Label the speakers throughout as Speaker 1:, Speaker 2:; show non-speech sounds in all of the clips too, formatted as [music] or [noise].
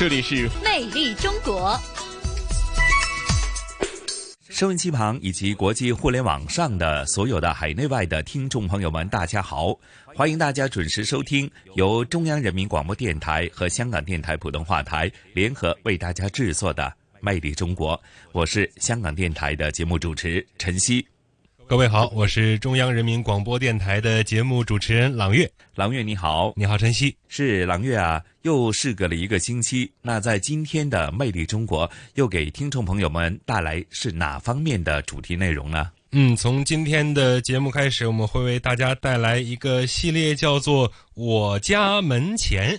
Speaker 1: 这里是
Speaker 2: 魅力中国。
Speaker 3: 收音机旁以及国际互联网上的所有的海内外的听众朋友们，大家好！欢迎大家准时收听由中央人民广播电台和香港电台普通话台联合为大家制作的《魅力中国》，我是香港电台的节目主持陈曦。
Speaker 4: 各位好，我是中央人民广播电台的节目主持人朗月。
Speaker 3: 朗月你好，
Speaker 4: 你好晨曦，
Speaker 3: 是朗月啊，又事隔了一个星期。那在今天的《魅力中国》，又给听众朋友们带来是哪方面的主题内容呢？
Speaker 4: 嗯，从今天的节目开始，我们会为大家带来一个系列，叫做“我家门前”。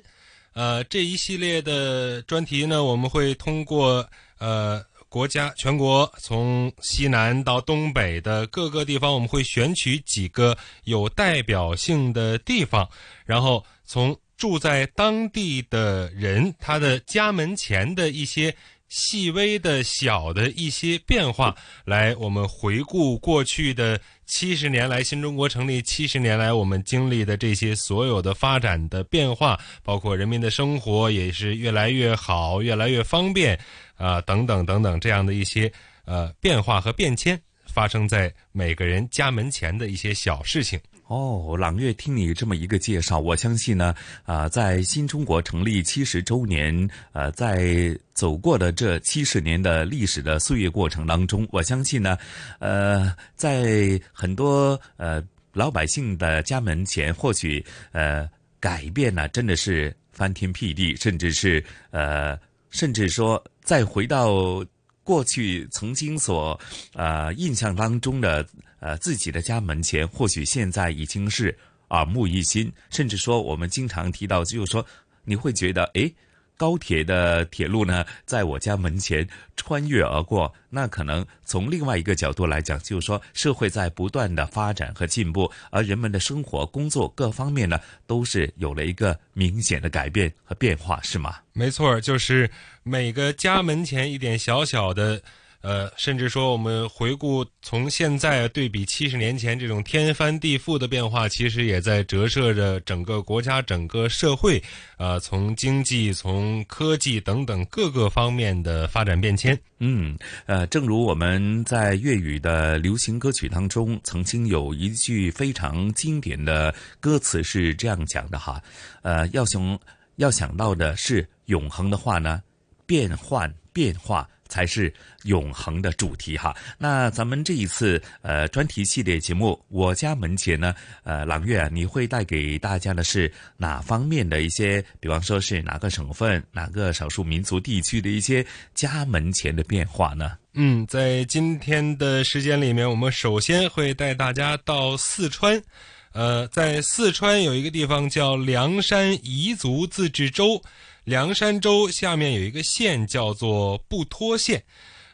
Speaker 4: 呃，这一系列的专题呢，我们会通过呃。国家全国从西南到东北的各个地方，我们会选取几个有代表性的地方，然后从住在当地的人他的家门前的一些细微的小的一些变化，来我们回顾过去的七十年来，新中国成立七十年来我们经历的这些所有的发展的变化，包括人民的生活也是越来越好，越来越方便。啊，等等等等，这样的一些呃变化和变迁，发生在每个人家门前的一些小事情。
Speaker 3: 哦，朗月，听你这么一个介绍，我相信呢，啊，在新中国成立七十周年，呃，在走过的这七十年的历史的岁月过程当中，我相信呢，呃，在很多呃老百姓的家门前，或许呃改变呢，真的是翻天辟地，甚至是呃。甚至说，再回到过去曾经所呃印象当中的呃自己的家门前，或许现在已经是耳目一新。甚至说，我们经常提到，就是说，你会觉得，诶。高铁的铁路呢，在我家门前穿越而过。那可能从另外一个角度来讲，就是说，社会在不断的发展和进步，而人们的生活、工作各方面呢，都是有了一个明显的改变和变化，是吗？
Speaker 4: 没错，就是每个家门前一点小小的。呃，甚至说，我们回顾从现在对比七十年前这种天翻地覆的变化，其实也在折射着整个国家、整个社会，呃，从经济、从科技等等各个方面的发展变迁。
Speaker 3: 嗯，呃，正如我们在粤语的流行歌曲当中，曾经有一句非常经典的歌词是这样讲的哈，呃，要想要想到的是永恒的话呢，变换变化。才是永恒的主题哈。那咱们这一次呃专题系列节目《我家门前》呢，呃，朗月啊，你会带给大家的是哪方面的一些？比方说是哪个省份、哪个少数民族地区的一些家门前的变化呢？
Speaker 4: 嗯，在今天的时间里面，我们首先会带大家到四川。呃，在四川有一个地方叫凉山彝族自治州。凉山州下面有一个县叫做布拖县，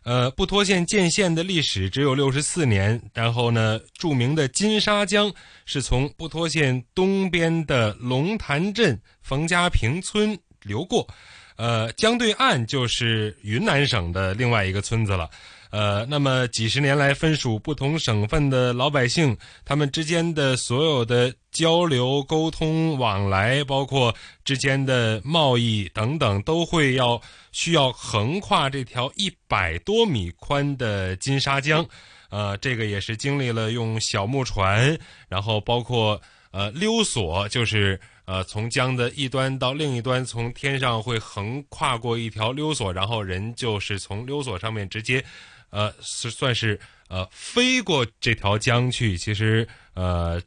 Speaker 4: 呃，布拖县建县的历史只有六十四年。然后呢，著名的金沙江是从布拖县东边的龙潭镇冯家坪村流过，呃，江对岸就是云南省的另外一个村子了。呃，那么几十年来，分属不同省份的老百姓，他们之间的所有的交流、沟通、往来，包括之间的贸易等等，都会要需要横跨这条一百多米宽的金沙江。呃，这个也是经历了用小木船，然后包括呃溜索，就是呃从江的一端到另一端，从天上会横跨过一条溜索，然后人就是从溜索上面直接。呃，是算是呃飞过这条江去。其实呃，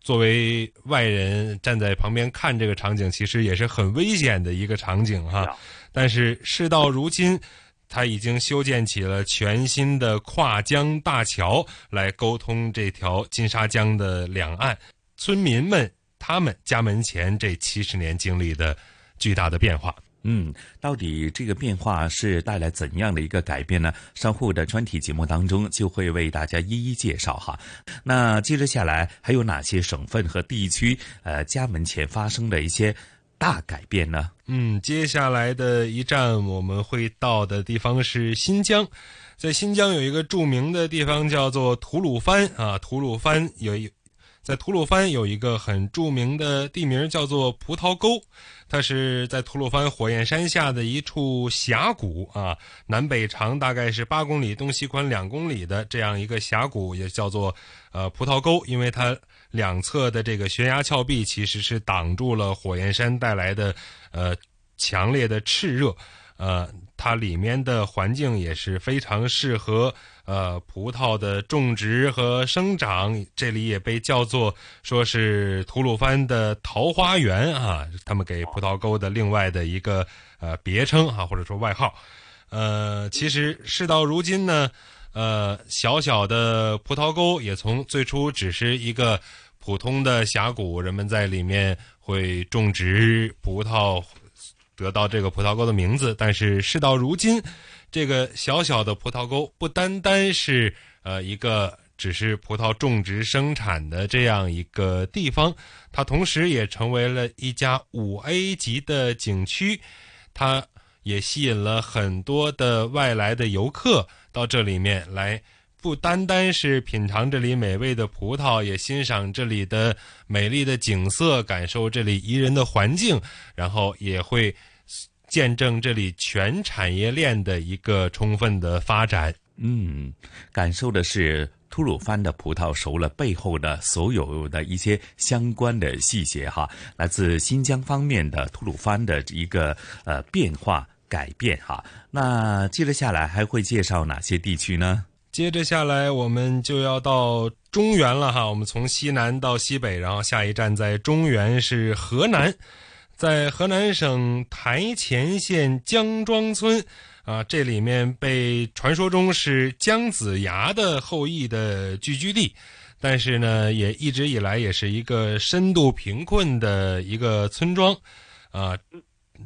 Speaker 4: 作为外人站在旁边看这个场景，其实也是很危险的一个场景哈。但是事到如今，他已经修建起了全新的跨江大桥，来沟通这条金沙江的两岸村民们他们家门前这七十年经历的巨大的变化。
Speaker 3: 嗯，到底这个变化是带来怎样的一个改变呢？稍后的专题节目当中就会为大家一一介绍哈。那接着下来还有哪些省份和地区呃家门前发生的一些大改变呢？
Speaker 4: 嗯，接下来的一站我们会到的地方是新疆，在新疆有一个著名的地方叫做吐鲁番啊，吐鲁番有一。在吐鲁番有一个很著名的地名，叫做葡萄沟，它是在吐鲁番火焰山下的一处峡谷啊，南北长大概是八公里，东西宽两公里的这样一个峡谷，也叫做呃葡萄沟，因为它两侧的这个悬崖峭壁其实是挡住了火焰山带来的呃强烈的炽热，呃，它里面的环境也是非常适合。呃，葡萄的种植和生长，这里也被叫做说是吐鲁番的桃花源啊，他们给葡萄沟的另外的一个呃别称啊，或者说外号。呃，其实事到如今呢，呃，小小的葡萄沟也从最初只是一个普通的峡谷，人们在里面会种植葡萄，得到这个葡萄沟的名字。但是事到如今。这个小小的葡萄沟不单单是呃一个只是葡萄种植生产的这样一个地方，它同时也成为了一家五 A 级的景区，它也吸引了很多的外来的游客到这里面来，不单单是品尝这里美味的葡萄，也欣赏这里的美丽的景色，感受这里宜人的环境，然后也会。见证这里全产业链的一个充分的发展。
Speaker 3: 嗯，感受的是吐鲁番的葡萄熟了背后的所有的一些相关的细节哈。来自新疆方面的吐鲁番的一个呃变化改变哈。那接着下来还会介绍哪些地区呢？
Speaker 4: 接着下来我们就要到中原了哈。我们从西南到西北，然后下一站在中原是河南。在河南省台前县姜庄村，啊，这里面被传说中是姜子牙的后裔的聚居地，但是呢，也一直以来也是一个深度贫困的一个村庄，啊，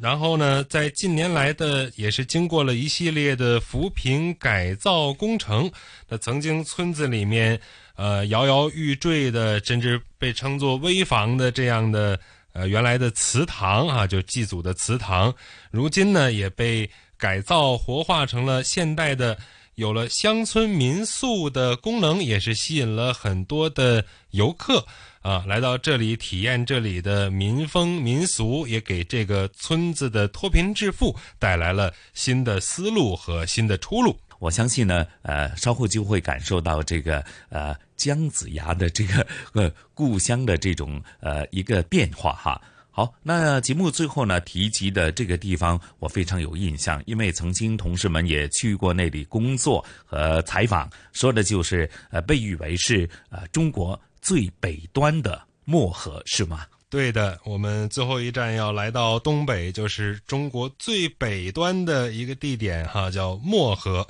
Speaker 4: 然后呢，在近年来的也是经过了一系列的扶贫改造工程，那曾经村子里面呃摇摇欲坠的，甚至被称作危房的这样的。呃，原来的祠堂啊，就祭祖的祠堂，如今呢也被改造活化成了现代的，有了乡村民宿的功能，也是吸引了很多的游客啊来到这里体验这里的民风民俗，也给这个村子的脱贫致富带来了新的思路和新的出路。
Speaker 3: 我相信呢，呃，稍后就会感受到这个呃姜子牙的这个 [laughs] 呃故乡的这种呃一个变化哈。好，那节目最后呢提及的这个地方，我非常有印象，因为曾经同事们也去过那里工作和采访，说的就是呃被誉为是呃中国最北端的漠河，是吗？
Speaker 4: 对的，我们最后一站要来到东北，就是中国最北端的一个地点哈，叫漠河。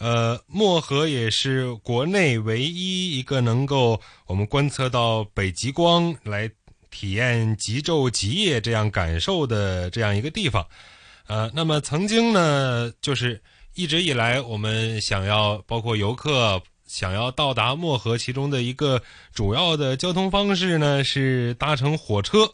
Speaker 4: 呃，漠河也是国内唯一一个能够我们观测到北极光来体验极昼极夜这样感受的这样一个地方。呃，那么曾经呢，就是一直以来我们想要包括游客。想要到达漠河，其中的一个主要的交通方式呢是搭乘火车，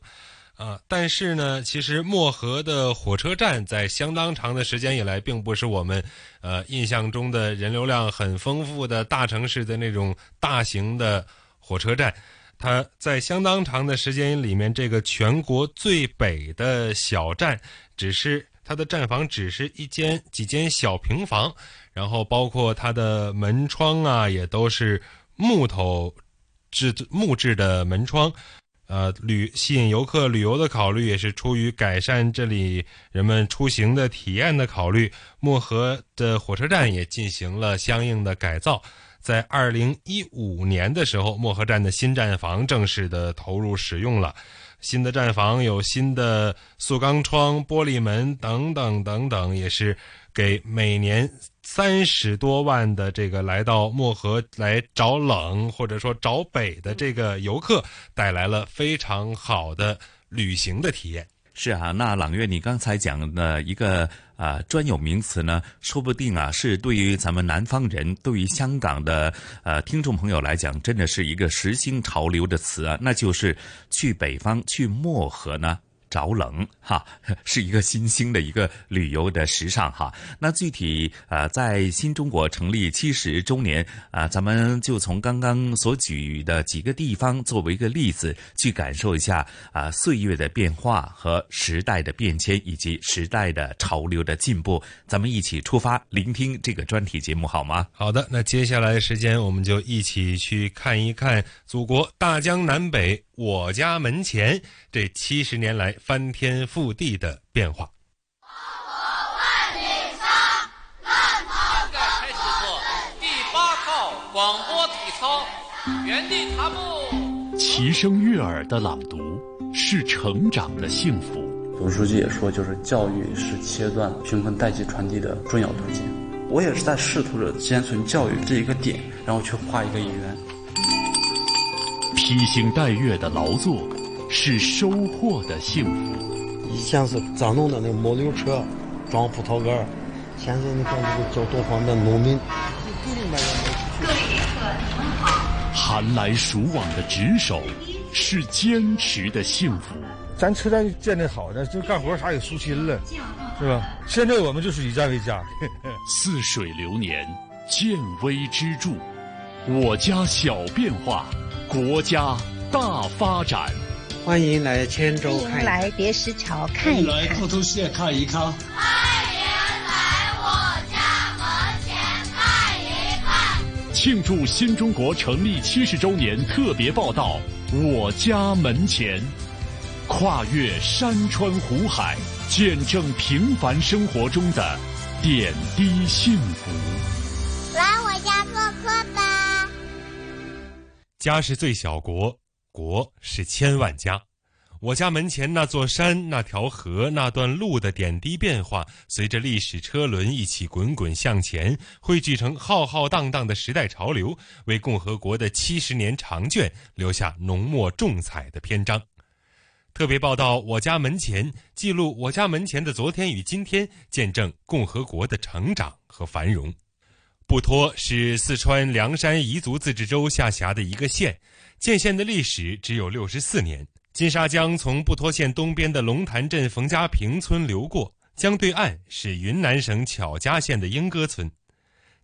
Speaker 4: 啊，但是呢，其实漠河的火车站在相当长的时间以来，并不是我们呃印象中的人流量很丰富的大城市的那种大型的火车站，它在相当长的时间里面，这个全国最北的小站，只是它的站房只是一间几间小平房。然后包括它的门窗啊，也都是木头制木质的门窗，呃，旅吸引游客旅游的考虑也是出于改善这里人们出行的体验的考虑。漠河的火车站也进行了相应的改造，在二零一五年的时候，漠河站的新站房正式的投入使用了。新的站房有新的塑钢窗、玻璃门等等等等，也是给每年。三十多万的这个来到漠河来找冷或者说找北的这个游客，带来了非常好的旅行的体验。
Speaker 3: 是啊，那朗月，你刚才讲的一个啊专有名词呢，说不定啊是对于咱们南方人，对于香港的呃听众朋友来讲，真的是一个时兴潮流的词啊，那就是去北方去漠河呢。着冷哈，[laughs] 是一个新兴的一个旅游的时尚哈。那具体呃，在新中国成立七十周年啊，咱们就从刚刚所举的几个地方作为一个例子，去感受一下啊岁月的变化和时代的变迁，以及时代的潮流的进步。咱们一起出发，聆听这个专题节目好吗？
Speaker 4: 好的，那接下来时间，我们就一起去看一看祖国大江南北。我家门前这七十年来翻天覆地的变化。
Speaker 5: 万里长，现在开始做第八套广播体操，原地踏步。
Speaker 6: 齐声悦耳的朗读是成长的幸福。
Speaker 7: 总书记也说，就是教育是切断贫困代际传递的重要途径。我也是在试图着先从教育这一个点，然后去画一个圆。
Speaker 6: 披星戴月的劳作是收获的幸福。
Speaker 8: 以前是咱弄的那木溜车装葡萄干现在你看这个交通方便，农民
Speaker 9: 各位旅客您好。
Speaker 6: 寒来暑往的值守是坚持的幸福。
Speaker 10: 咱车站建的好那，就干活啥也舒心了，是吧？现在我们就是以站为家。[laughs]
Speaker 6: 似水流年，见微知著，我家小变化。国家大发展，
Speaker 8: 欢迎来千州看，
Speaker 11: 来别石桥看一看，
Speaker 12: 来普陀县看一看，
Speaker 5: 欢迎来我家门前看一看。
Speaker 6: 庆祝新中国成立七十周年特别报道，我家门前，跨越山川湖海，见证平凡生活中的点滴幸福。
Speaker 13: 来我家做客吧。
Speaker 4: 家是最小国，国是千万家。我家门前那座山、那条河、那段路的点滴变化，随着历史车轮一起滚滚向前，汇聚成浩浩荡荡的时代潮流，为共和国的七十年长卷留下浓墨重彩的篇章。特别报道：我家门前，记录我家门前的昨天与今天，见证共和国的成长和繁荣。布托是四川凉山彝族自治州下辖的一个县，建县的历史只有六十四年。金沙江从布拖县东边的龙潭镇冯家坪村流过，江对岸是云南省巧家县的英歌村。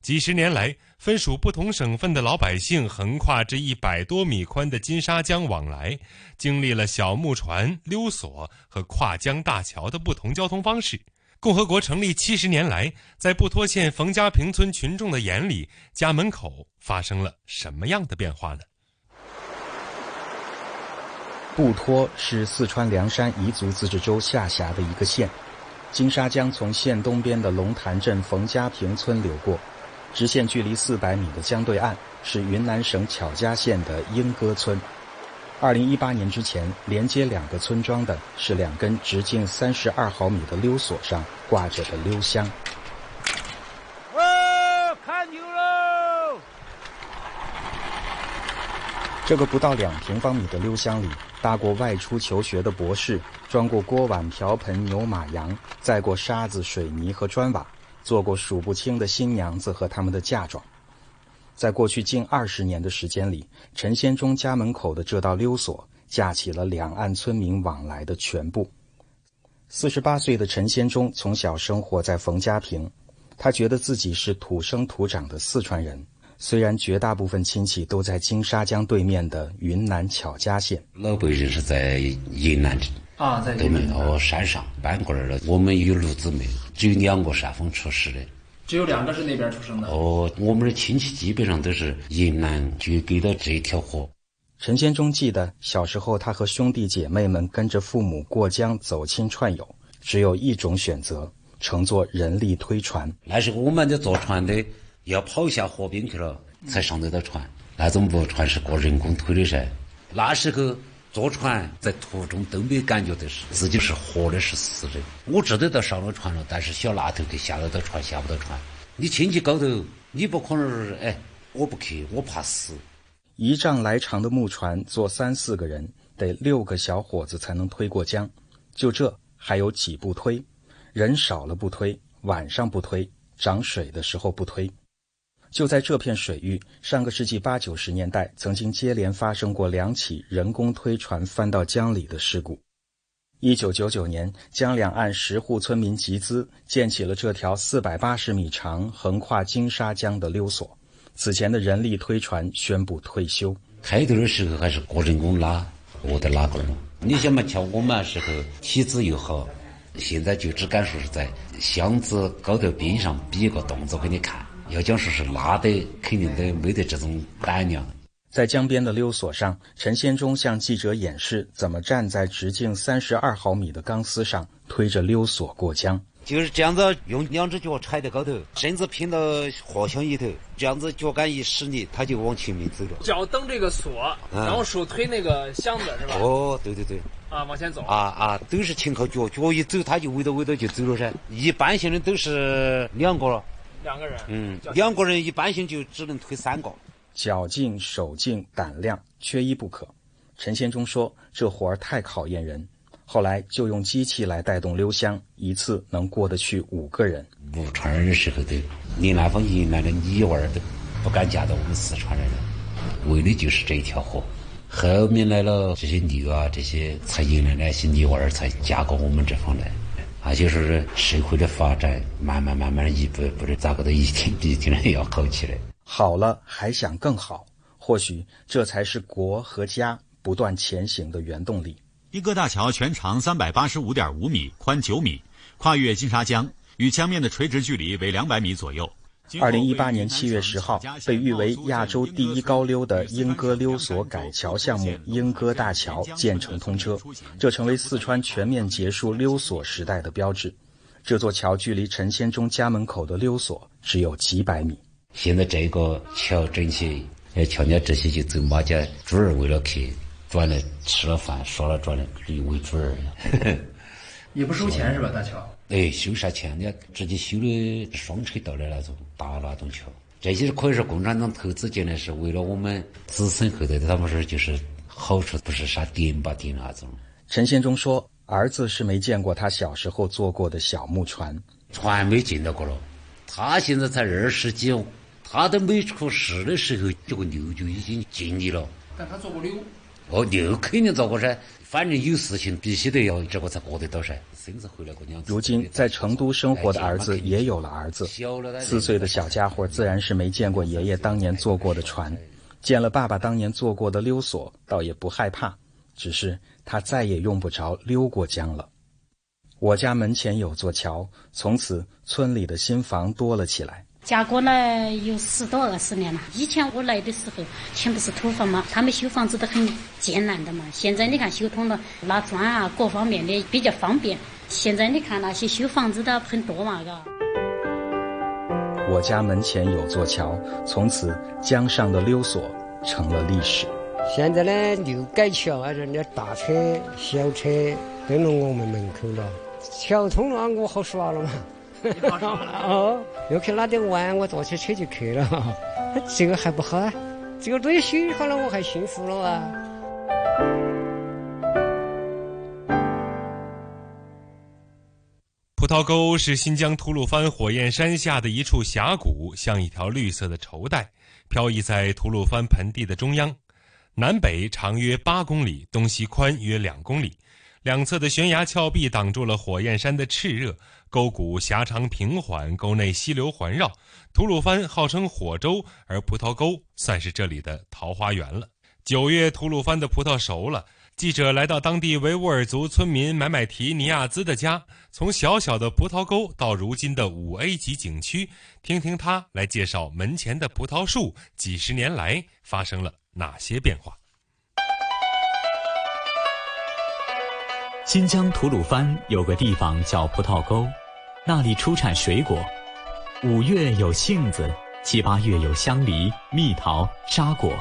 Speaker 4: 几十年来，分属不同省份的老百姓横跨这一百多米宽的金沙江往来，经历了小木船、溜索和跨江大桥的不同交通方式。共和国成立七十年来，在布拖县冯家坪村群众的眼里，家门口发生了什么样的变化呢？
Speaker 14: 布托是四川凉山彝族自治州下辖的一个县，金沙江从县东边的龙潭镇冯家坪村流过，直线距离四百米的江对岸是云南省巧家县的英歌村。二零一八年之前，连接两个村庄的是两根直径三十二毫米的溜索上挂着的溜香。
Speaker 15: 哦，看牛喽！
Speaker 14: 这个不到两平方米的溜香里，搭过外出求学的博士，装过锅碗瓢盆、牛马羊，载过沙子、水泥和砖瓦，做过数不清的新娘子和他们的嫁妆。在过去近二十年的时间里，陈先忠家门口的这道溜索架起了两岸村民往来的全部。四十八岁的陈先忠从小生活在冯家坪，他觉得自己是土生土长的四川人，虽然绝大部分亲戚都在金沙江对面的云南巧家县。
Speaker 16: 老辈人是在云南
Speaker 17: 啊，在
Speaker 16: 对面哦山上搬过来了。我们有六姊妹，只有两个山峰出世的。
Speaker 17: 只有两个是那边出生的
Speaker 16: 哦，我们的亲戚基本上都是云南就给的这一条河。
Speaker 14: 陈先忠记得小时候，他和兄弟姐妹们跟着父母过江走亲串友，只有一种选择，乘坐人力推船。
Speaker 16: 那时候我们的坐船的要跑下河边去了，才上得到船。那种木船是过人工推的噻。那时候坐船在途中都没感觉的是自己是活的，是死的。我知道到上了船了，但是小那头去下得到船，下不到船。你亲戚高头，你不可能是哎，我不去，我怕死。
Speaker 14: 一丈来长的木船坐三四个人，得六个小伙子才能推过江。就这，还有几步推，人少了不推，晚上不推，涨水的时候不推。就在这片水域，上个世纪八九十年代曾经接连发生过两起人工推船翻到江里的事故。一九九九年，江两岸十户村民集资建起了这条四百八十米长、横跨金沙江的溜索。此前的人力推船宣布退休。
Speaker 16: 开头的时候还是个人工拉，我的拉工你想嘛，像我们那时候体质又好，现在就只敢说是在箱子高头边上比一个动作给你看。要讲说是拉的，肯定都没得这种胆量。
Speaker 14: 在江边的溜索上，陈先忠向记者演示怎么站在直径三十二毫米的钢丝上推着溜索过江。
Speaker 16: 就是这样子，用两只脚踩在高头，身子拼到货箱里头，这样子脚杆一使力，它就往前面走了。
Speaker 17: 脚蹬这个锁，然后手推那个箱子，是吧？
Speaker 16: 哦，对对对。
Speaker 17: 啊，往前走。
Speaker 16: 啊啊，都是全靠脚，脚一走，他就围着围着就走了噻。一般性的都是两个了。
Speaker 17: 两个人。
Speaker 16: 嗯，两个人一般性就只能推三个。
Speaker 14: 脚劲、手劲、胆量，缺一不可。陈先忠说：“这活儿太考验人。”后来就用机器来带动溜箱，一次能过得去五个人。
Speaker 16: 五川人的时候，都离南方迎来的女娃儿都不敢嫁到我们四川人了，为的就是这一条河。后面来了这些牛啊，这些才迎来那些女娃儿才嫁过我们这方来。啊，就是社会的发展，慢慢慢慢一步一步的，咋个都一天比一天要好起来。
Speaker 14: 好了，还想更好，或许这才是国和家不断前行的原动力。
Speaker 12: 一个大桥全长三百八十五点五米，宽九米，跨越金沙江，与江面的垂直距离为两百米左右。
Speaker 14: 二零一八年七月十号，被誉为亚洲第一高溜的莺歌溜索改桥项目——莺歌大桥建成通车，这成为四川全面结束溜索时代的标志。这座桥距离陈先忠家门口的溜索只有几百米。
Speaker 16: 现在这个桥整起，哎，桥家这些就走马家猪儿为了去转来吃了饭，耍了转来以为猪儿。
Speaker 17: 也不收钱是吧？大桥？
Speaker 16: 哎，收啥钱？你直接修的双车道的那种大那种桥，这些可以说共产党投资进来是为了我们子孙后代，他们说就是好处，不是啥点吧点那种。
Speaker 14: 陈先忠说，儿子是没见过他小时候坐过的小木船，
Speaker 16: 船没见到过了。他现在才二十几。他都没出世的时候，这个牛就已经尽力了。
Speaker 17: 但他坐过溜。
Speaker 16: 哦，又肯定做过噻。反正有事情必须得要这个才过得到噻。孙子回来过两次。
Speaker 14: 如今在成都生活的儿子也有了儿子，四岁的小家伙自然是没见过爷爷当年坐过的船，见了爸爸当年坐过的溜索，倒也不害怕。只是他再也用不着溜过江了。我家门前有座桥，从此村里的新房多了起来。
Speaker 18: 嫁过来有十多二十年了。以前我来的时候，全部是土房嘛，他们修房子都很艰难的嘛。现在你看修通了，拉砖啊，各方面的比较方便。现在你看那些修房子的很多嘛，嘎。
Speaker 14: 我家门前有座桥，从此江上的溜索成了历史。
Speaker 19: 现在呢，就改桥啊，人家大车、小车都到我们门口了。桥通了，我好耍了嘛。[laughs] 哦，要去哪里玩，我坐起车就去了。[laughs] 这个还不好啊，这个东西修好了，我还幸福了啊。
Speaker 4: 葡萄沟是新疆吐鲁番火焰山下的一处峡谷，像一条绿色的绸带，飘逸在吐鲁番盆地的中央，南北长约八公里，东西宽约两公里。两侧的悬崖峭壁挡住了火焰山的炽热，沟谷狭长平缓，沟内溪流环绕。吐鲁番号称火州，而葡萄沟算是这里的桃花源了。九月，吐鲁番的葡萄熟了，记者来到当地维吾尔族村民买买提尼亚兹的家，从小小的葡萄沟到如今的五 A 级景区，听听他来介绍门前的葡萄树几十年来发生了哪些变化。
Speaker 20: 新疆吐鲁番有个地方叫葡萄沟，那里出产水果。五月有杏子，七八月有香梨、蜜桃、沙果，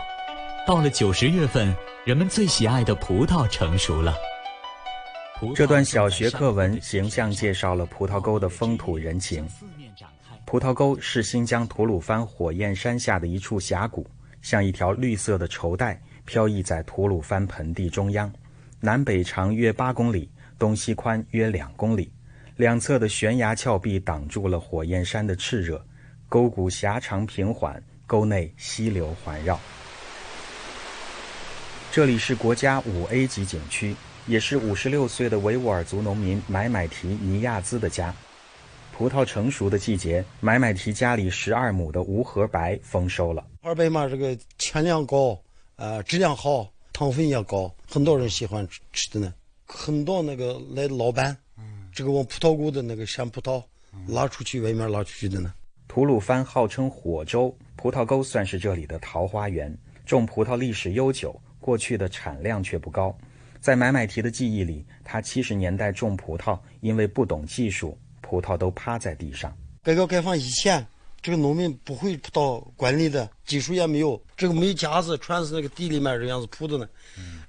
Speaker 20: 到了九十月份，人们最喜爱的葡萄成熟了。
Speaker 14: 这段小学课文形象介绍了葡萄沟的风土人情。葡萄沟是新疆吐鲁番火焰山下的一处峡谷，像一条绿色的绸带，飘逸在吐鲁番盆地中央。南北长约八公里，东西宽约两公里，两侧的悬崖峭壁挡住了火焰山的炽热，沟谷狭长平缓，沟内溪流环绕。这里是国家五 A 级景区，也是五十六岁的维吾尔族农民买买提尼亚兹的家。葡萄成熟的季节，买买提家里十二亩的无核白丰收了。
Speaker 8: 二白嘛，这个产量高，呃，质量好，糖分也高，很多人喜欢吃吃的呢。很多那个来老板，这个往葡萄沟的那个山葡萄拉出去，外面拉出去的呢。
Speaker 14: 吐鲁番号称火州，葡萄沟算是这里的桃花源，种葡萄历史悠久，过去的产量却不高。在买买提的记忆里，他七十年代种葡萄，因为不懂技术，葡萄都趴在地上。
Speaker 8: 改革开放以前，这个农民不会葡萄管理的技术也没有，这个没夹子，全是那个地里面这样子铺的呢。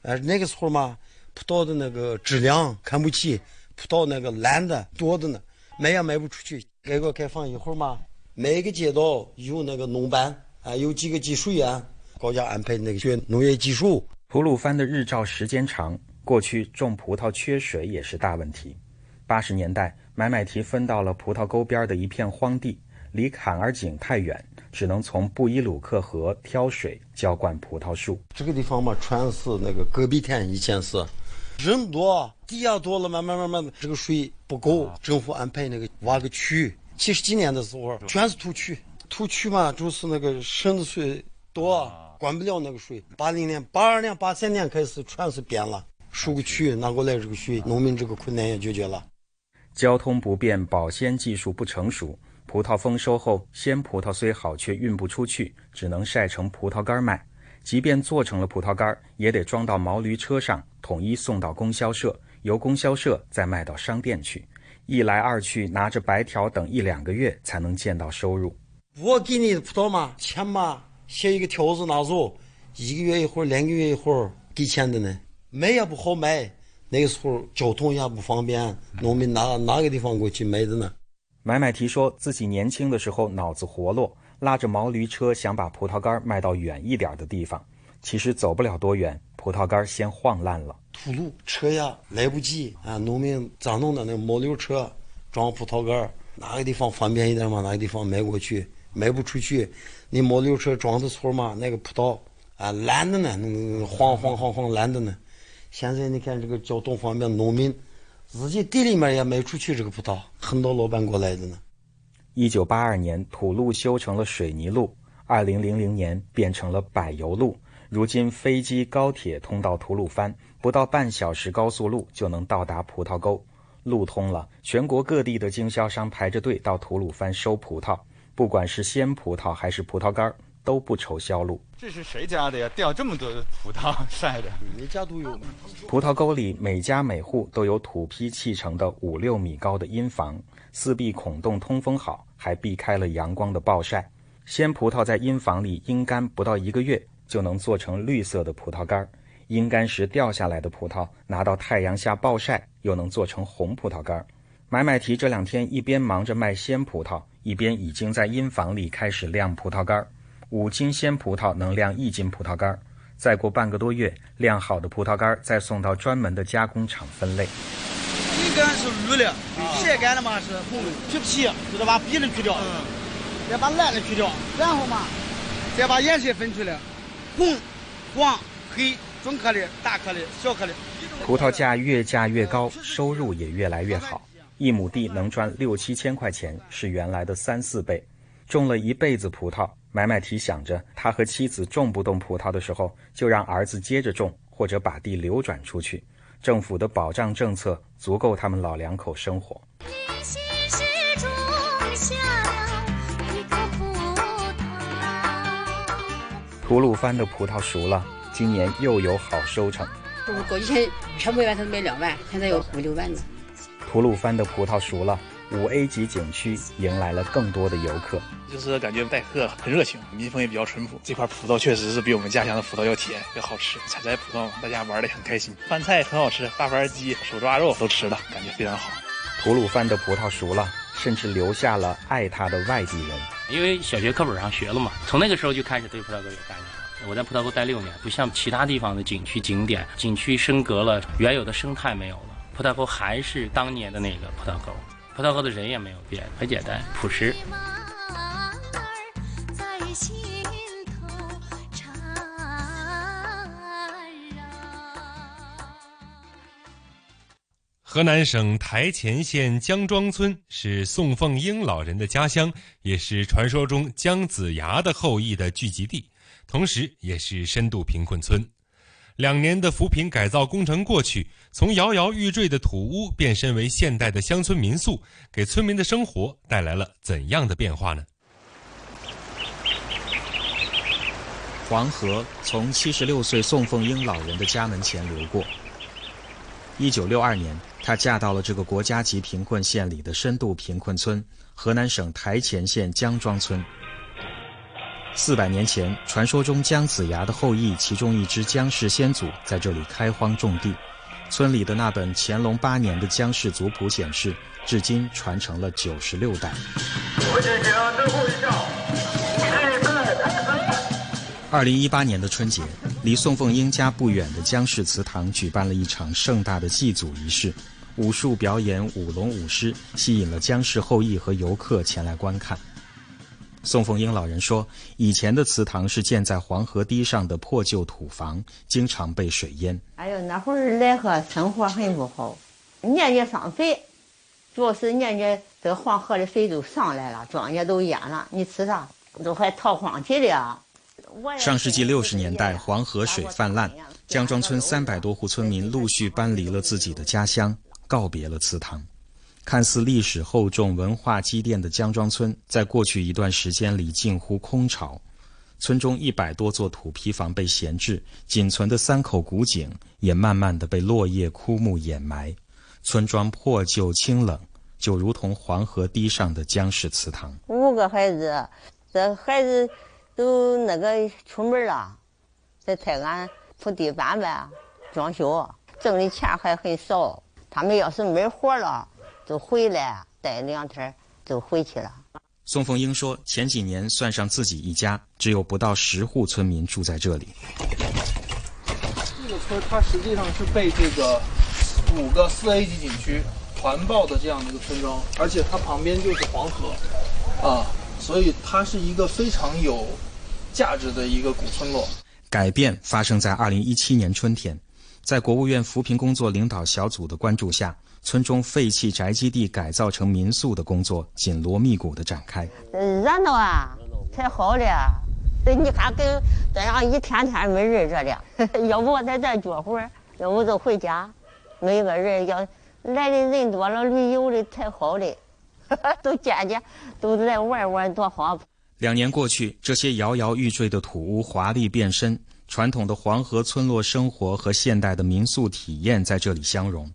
Speaker 8: 呃，那个时候嘛，葡萄的那个质量看不起，葡萄那个蓝的多的呢，卖也卖不出去。改革开放以后嘛，每个街道有那个农办啊，有几个技术员，国家安排那个学农业技术。
Speaker 14: 吐鲁番的日照时间长，过去种葡萄缺水也是大问题。八十年代，买买提分到了葡萄沟边的一片荒地，离坎儿井太远，只能从布依鲁克河挑水浇灌葡萄树。
Speaker 8: 这个地方嘛，全是那个戈壁滩，以前是人多，地也多了，慢慢慢慢的，这个水不够，政府安排那个挖个渠。七十几年的时候，全是土渠，土渠嘛，就是那个渗的水多。管不了那个水。八零年、八二年、八三年开始，全是变了。输个渠拿过来，这个水，农民这个困难也解决了。
Speaker 14: 交通不便，保鲜技术不成熟，葡萄丰收后，鲜葡萄虽好，却运不出去，只能晒成葡萄干卖。即便做成了葡萄干，也得装到毛驴车上，统一送到供销社，由供销社再卖到商店去。一来二去，拿着白条等一两个月才能见到收入。
Speaker 8: 我给你的葡萄嘛，钱嘛。写一个条子拿走，一个月一会儿，两个月一会儿给钱的呢。卖也不好卖，那个时候交通也不方便，农民哪哪个地方过去买的呢？
Speaker 14: 买买提说自己年轻的时候脑子活络，拉着毛驴车想把葡萄干卖到远一点的地方。其实走不了多远，葡萄干先晃烂了，
Speaker 8: 土路车呀来不及啊！农民咋弄的？那毛驴车装葡萄干，哪个地方方便一点嘛？哪个地方卖过去？卖不出去。你毛驴车装的时候嘛，那个葡萄啊烂的呢，那个晃晃晃晃烂的呢。现在你看这个交通方便，农民自己地里面也卖不出去这个葡萄，很多老板过来的呢。
Speaker 14: 一九八二年，土路修成了水泥路，二零零零年变成了柏油路。如今飞机、高铁通到吐鲁番，不到半小时高速路就能到达葡萄沟。路通了，全国各地的经销商排着队到吐鲁番收葡萄。不管是鲜葡萄还是葡萄干儿都不愁销路。
Speaker 21: 这是谁家的呀？掉这么多葡萄晒的，
Speaker 8: 每家都有。
Speaker 14: 葡萄沟里每家每户都有土坯砌成的五六米高的阴房，四壁孔洞通风好，还避开了阳光的暴晒。鲜葡萄在阴房里阴干不到一个月，就能做成绿色的葡萄干儿阴干时掉下来的葡萄拿到太阳下暴晒，又能做成红葡萄干儿买买提这两天一边忙着卖鲜葡萄。一边已经在阴房里开始晾葡萄干儿，五斤鲜葡萄能晾一斤葡萄干儿。再过半个多月，晾好的葡萄干儿再送到专门的加工厂分类。
Speaker 22: 阴干是绿的，晒干的嘛是红的。去皮就是把皮的去掉，再把烂的去掉，然后嘛，再把颜色分出来，红、黄、黑、中颗粒、大颗粒、小颗粒。
Speaker 14: 葡萄价越价越高，收入也越来越好。一亩地能赚六七千块钱，是原来的三四倍。种了一辈子葡萄，买买提想着，他和妻子种不动葡萄的时候，就让儿子接着种，或者把地流转出去。政府的保障政策足够他们老两口生活。吐鲁番的葡萄熟了，今年又有好收成。
Speaker 23: 过以前全部一万都卖两万，现在有五六万呢。
Speaker 14: 吐鲁番的葡萄熟了，五 A 级景区迎来了更多的游客。
Speaker 24: 就是感觉待客很热情，民风也比较淳朴。这块葡萄确实是比我们家乡的葡萄要甜，要好吃。采摘葡萄，大家玩的很开心，饭菜很好吃，大盘鸡、手抓肉都吃了，感觉非常好。
Speaker 14: 吐鲁番的葡萄熟了，甚至留下了爱它的外地人。
Speaker 25: 因为小学课本上学了嘛，从那个时候就开始对葡萄沟有概念。我在葡萄沟待六年，不像其他地方的景区景点，景区升格了，原有的生态没有了。葡萄沟还是当年的那个葡萄沟，葡萄沟的人也没有变，很简单朴实。
Speaker 4: 河南省台前县姜庄村是宋凤英老人的家乡，也是传说中姜子牙的后裔的聚集地，同时也是深度贫困村。两年的扶贫改造工程过去，从摇摇欲坠的土屋变身为现代的乡村民宿，给村民的生活带来了怎样的变化呢？
Speaker 14: 黄河从七十六岁宋凤英老人的家门前流过。一九六二年。她嫁到了这个国家级贫困县里的深度贫困村——河南省台前县姜庄村。四百年前，传说中姜子牙的后裔其中一支姜氏先祖在这里开荒种地。村里的那本乾隆八年的姜氏族谱显示，至今传承了九十六代。二零一八年的春节，离宋凤英家不远的姜氏祠堂举办了一场盛大的祭祖仪式。武术表演舞龙舞狮，吸引了姜氏后裔和游客前来观看。宋凤英老人说：“以前的祠堂是建在黄河堤上的破旧土房，经常被水淹。
Speaker 26: 哎呦，那会儿来河生活很不好，年年上坟，主要是年年这个黄河的水都上来了，庄稼都淹了，你吃啥都还逃荒去了。”
Speaker 14: 上世纪六十年代，黄河水泛滥，姜庄村三百多户村民陆续搬离了自己的家乡。告别了祠堂，看似历史厚重、文化积淀的姜庄村，在过去一段时间里近乎空巢。村中一百多座土坯房被闲置，仅存的三口古井也慢慢的被落叶、枯木掩埋。村庄破旧清冷，就如同黄河堤上的姜氏祠堂。
Speaker 26: 五个孩子，这孩子都那个出门了，在泰安铺地板呗，装修，挣的钱还很少。他们要是没活了，就回来待两天，就回去了。
Speaker 14: 宋凤英说：“前几年算上自己一家，只有不到十户村民住在这里。
Speaker 24: 这个村它实际上是被这个五个四 A 级景区环抱的这样的一个村庄，而且它旁边就是黄河，啊，所以它是一个非常有价值的一个古村落。”
Speaker 14: 改变发生在二零一七年春天。在国务院扶贫工作领导小组的关注下，村中废弃宅基地改造成民宿的工作紧锣密鼓地展开。
Speaker 26: 热闹啊，太好了。你看，跟这样一天天没人着了。[laughs] 要不我在这坐会儿，要不就回家。没个人要来的人多了，旅游的才好嘞。[laughs] 都见见，都来玩玩，多好。
Speaker 14: 两年过去，这些摇摇欲坠的土屋华丽变身。传统的黄河村落生活和现代的民宿体验在这里相融，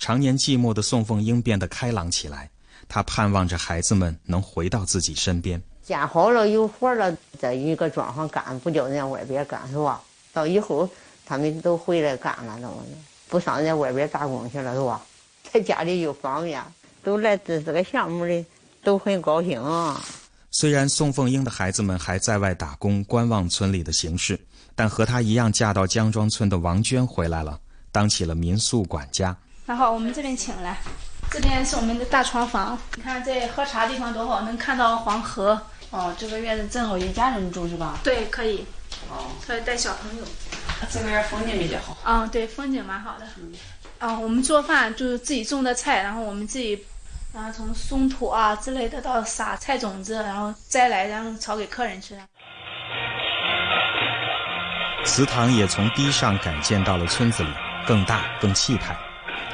Speaker 14: 常年寂寞的宋凤英变得开朗起来。她盼望着孩子们能回到自己身边。
Speaker 26: 建好了有活了，在一个庄上干，不叫人家外边干是吧？到以后他们都回来干了，怎么的？不上人家外边打工去了是吧？[laughs] 在家里又方便，都来支这个项目的，都很高兴。
Speaker 14: 虽然宋凤英的孩子们还在外打工，观望村里的形势。但和她一样嫁到江庄村的王娟回来了，当起了民宿管家。
Speaker 27: 然后我们这边请来，这边是我们的大床房。你看这喝茶地方多好，能看到黄河。
Speaker 23: 哦，这个院子正好一家人住是吧？
Speaker 27: 对，可以。哦，可以带小朋友。
Speaker 23: 这边风景比较好。
Speaker 27: 嗯，对，风景蛮好的。嗯。啊，我们做饭就是自己种的菜，然后我们自己，然后从松土啊之类的到撒菜种子，然后摘来，然后炒给客人吃。
Speaker 14: 祠堂也从堤上改建到了村子里，更大更气派。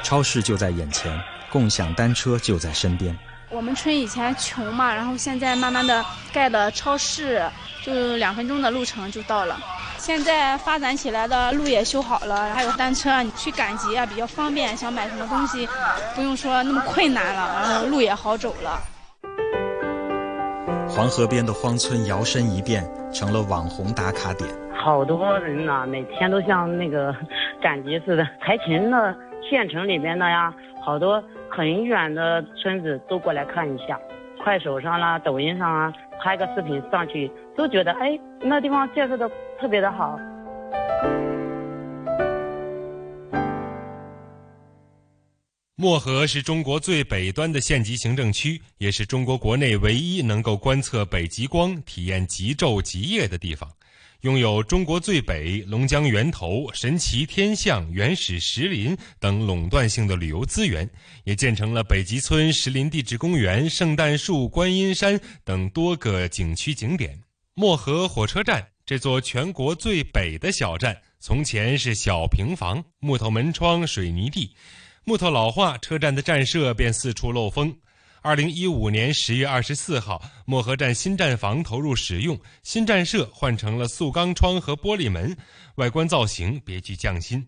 Speaker 14: 超市就在眼前，共享单车就在身边。
Speaker 27: 我们村以前穷嘛，然后现在慢慢的盖了超市，就两分钟的路程就到了。现在发展起来的路也修好了，还有单车你去赶集啊比较方便，想买什么东西不用说那么困难了，然后路也好走了。
Speaker 14: 黄河边的荒村摇身一变成了网红打卡点。
Speaker 26: 好多人呐，每天都像那个赶集似的。台前的县城里边的呀，好多很远的村子都过来看一下。快手上啦、抖音上啊，拍个视频上去，都觉得哎，那地方建设的特别的好。
Speaker 4: 漠河是中国最北端的县级行政区，也是中国国内唯一能够观测北极光、体验极昼极夜的地方。拥有中国最北、龙江源头、神奇天象、原始石林等垄断性的旅游资源，也建成了北极村石林地质公园、圣诞树、观音山等多个景区景点。漠河火车站这座全国最北的小站，从前是小平房、木头门窗、水泥地。木头老化，车站的站舍便四处漏风。二零一五年十月二十四号，漠河站新站房投入使用，新站舍换成了塑钢窗和玻璃门，外观造型别具匠心。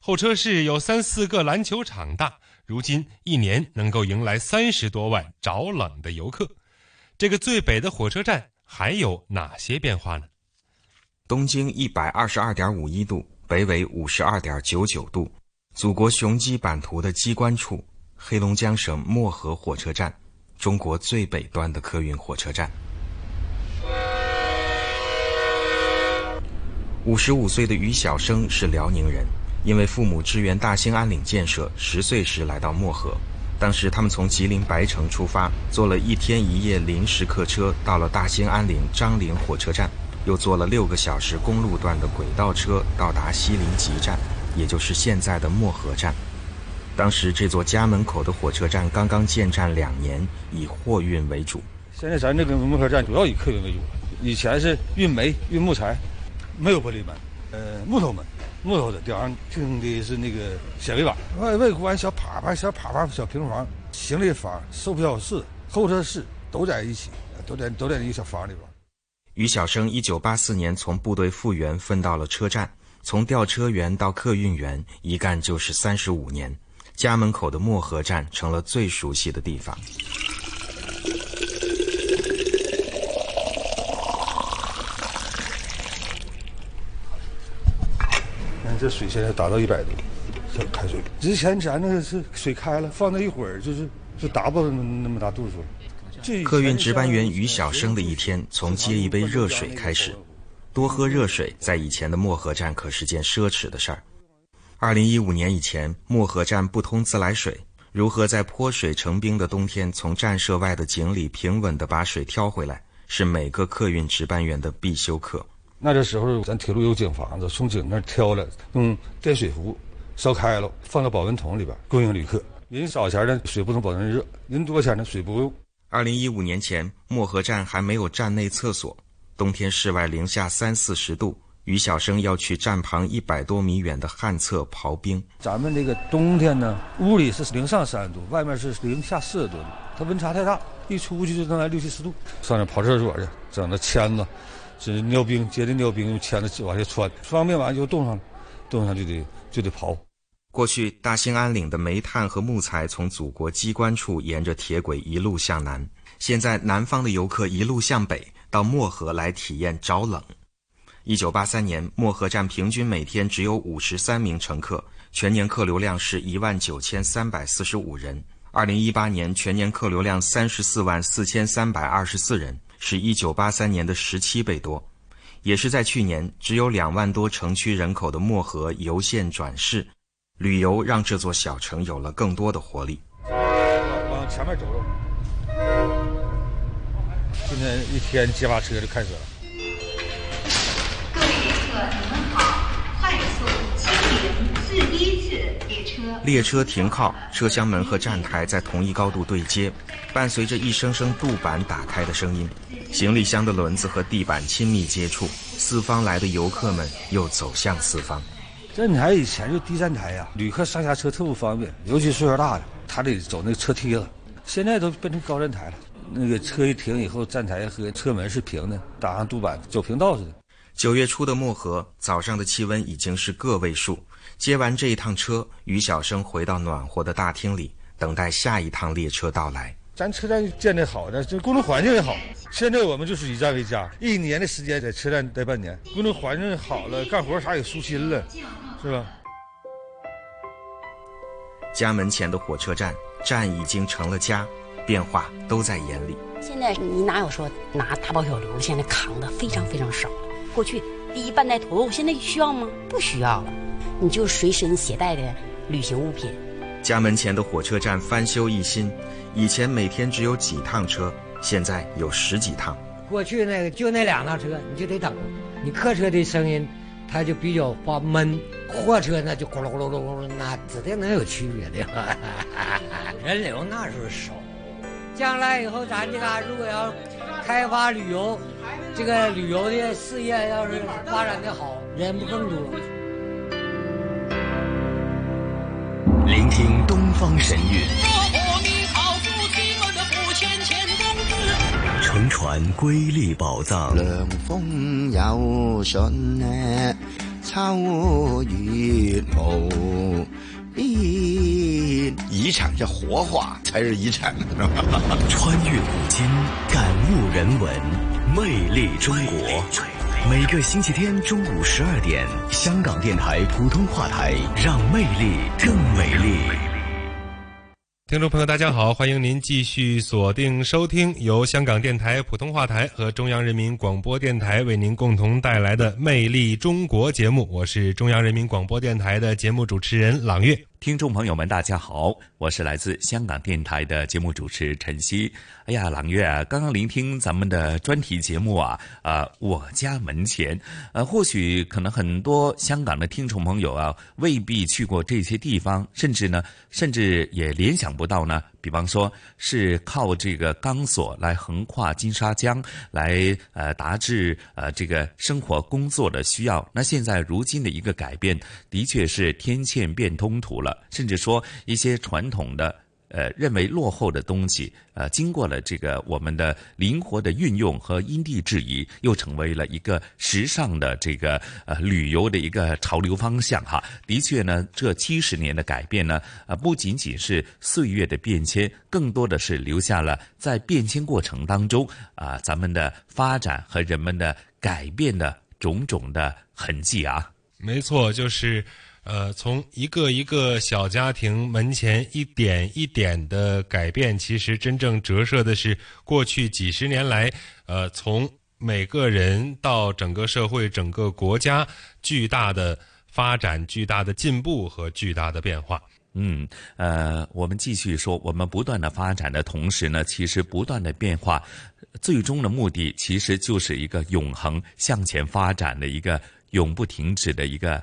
Speaker 4: 候车室有三四个篮球场大，如今一年能够迎来三十多万着冷的游客。这个最北的火车站还有哪些变化呢？
Speaker 28: 东经一百二十二点五一度，北纬五十二点九九度。祖国雄鸡版图的机关处，黑龙江省漠河火车站，中国最北端的客运火车站。五十五岁的于小生是辽宁人，因为父母支援大兴安岭建设，十岁时来到漠河。当时他们从吉林白城出发，坐了一天一夜临时客车，到了大兴安岭张陵火车站，又坐了六个小时公路段的轨道车，到达西林集站。也就是现在的漠河站，当时这座家门口的火车站刚刚建站两年，以货运为主。
Speaker 21: 现在咱这个漠河站主要以客运为主，以前是运煤、运木材，没有玻璃门，呃，木头门，木头的，顶上钉的是那个纤维板，外外观小趴趴、小趴趴、小平房，行李房、售票室、候车室都在一起，都在都在一个小房里边。
Speaker 28: 于小生一九八四年从部队复员，分到了车站。从吊车员到客运员，一干就是三十五年。家门口的漠河站成了最熟悉的地方。
Speaker 21: 看这水现在达到一百度，这开水。之前咱那个是水开了，放那一会儿就是就达不到那么大度数了。
Speaker 28: 客运值班员于小生的一天从接一杯热水开始。多喝热水，在以前的漠河站可是件奢侈的事儿。二零一五年以前，漠河站不通自来水，如何在泼水成冰的冬天从站舍外的井里平稳地把水挑回来，是每个客运值班员的必修课。
Speaker 21: 那这时候，咱铁路有井房子，从井那儿挑了，用电水壶烧开了，放到保温桶里边供应旅客。人少钱呢，水不能保证热；人多钱呢，水不够用。
Speaker 28: 二零一五年前，漠河站还没有站内厕所。冬天室外零下三四十度，于小生要去站旁一百多米远的旱厕刨冰。
Speaker 21: 咱们这个冬天呢，屋里是零上三十度，外面是零下四十多度，它温差太大，一出去就能来六七十度。上那刨厕所去，整那签子，是尿冰，接着尿冰用签子往下穿，方便完就冻上了，冻上就得就得刨。
Speaker 28: 过去大兴安岭的煤炭和木材从祖国机关处沿着铁轨一路向南，现在南方的游客一路向北。到漠河来体验着冷。一九八三年，漠河站平均每天只有五十三名乘客，全年客流量是一万九千三百四十五人。二零一八年全年客流量三十四万四千三百二十四人，是一九八三年的十七倍多。也是在去年，只有两万多城区人口的漠河由县转市，旅游让这座小城有了更多的活力。
Speaker 21: 往前面走。今天一天接发车就开始了。
Speaker 29: 列车。
Speaker 28: 列车停靠，车厢门和站台在同一高度对接，伴随着一声声渡板打开的声音，行李箱的轮子和地板亲密接触，四方来的游客们又走向四方。
Speaker 21: 站台以前就低站台呀，旅客上下车特不方便，尤其岁数大的，他得走那个车梯子。现在都变成高站台了。那个车一停以后，站台和车门是平的，打上渡板，走平道似的。
Speaker 28: 九月初的漠河，早上的气温已经是个位数。接完这一趟车，于小生回到暖和的大厅里，等待下一趟列车到来。
Speaker 21: 咱车站建得好，的，这工作环境也好。现在我们就是以站为家，一年的时间在车站待半年，工作环境好了，干活啥也舒心了，是吧？
Speaker 28: 家门前的火车站，站已经成了家。变化都在眼里。
Speaker 30: 现在你哪有说拿大包小流？现在扛的非常非常少了。过去第一半袋土豆，现在需要吗？不需要了。你就随身携带的旅行物品，
Speaker 28: 家门前的火车站翻修一新，以前每天只有几趟车，现在有十几趟。
Speaker 19: 过去那个就那两趟车，你就得等。你客车的声音，它就比较发闷；货车那就咕噜咕噜咕噜，那指定能有区别的。[laughs] 人流那时候少，将来以后咱这嘎如果要开发旅游，这个旅游的事业要是发展的好，人不更多。
Speaker 20: 聆听东方神韵，乘船瑰丽宝藏。
Speaker 31: 凉风有信呢，秋月无边。遗产要活化才是遗产，
Speaker 20: 穿越古今，感悟人文，魅力中国。每个星期天中午十二点，香港电台普通话台，让魅力更美丽。
Speaker 4: 听众朋友，大家好，欢迎您继续锁定收听由香港电台普通话台和中央人民广播电台为您共同带来的《魅力中国》节目。我是中央人民广播电台的节目主持人朗月。
Speaker 3: 听众朋友们，大家好，我是来自香港电台的节目主持陈曦。哎呀，朗月啊，刚刚聆听咱们的专题节目啊，啊，我家门前，呃，或许可能很多香港的听众朋友啊，未必去过这些地方，甚至呢，甚至也联想不到呢。比方说，是靠这个钢索来横跨金沙江，来呃达至呃这个生活工作的需要。那现在如今的一个改变，的确是天堑变通途了，甚至说一些传统的。呃，认为落后的东西，呃，经过了这个我们的灵活的运用和因地制宜，又成为了一个时尚的这个呃旅游的一个潮流方向哈。的确呢，这七十年的改变呢，呃，不仅仅是岁月的变迁，更多的是留下了在变迁过程当中啊，咱们的发展和人们的改变的种种的痕迹啊。
Speaker 4: 没错，就是。呃，从一个一个小家庭门前一点一点的改变，其实真正折射的是过去几十年来，呃，从每个人到整个社会、整个国家巨大的发展、巨大的进步和巨大的变化。
Speaker 3: 嗯，呃，我们继续说，我们不断的发展的同时呢，其实不断的变化，最终的目的其实就是一个永恒向前发展的一个永不停止的一个。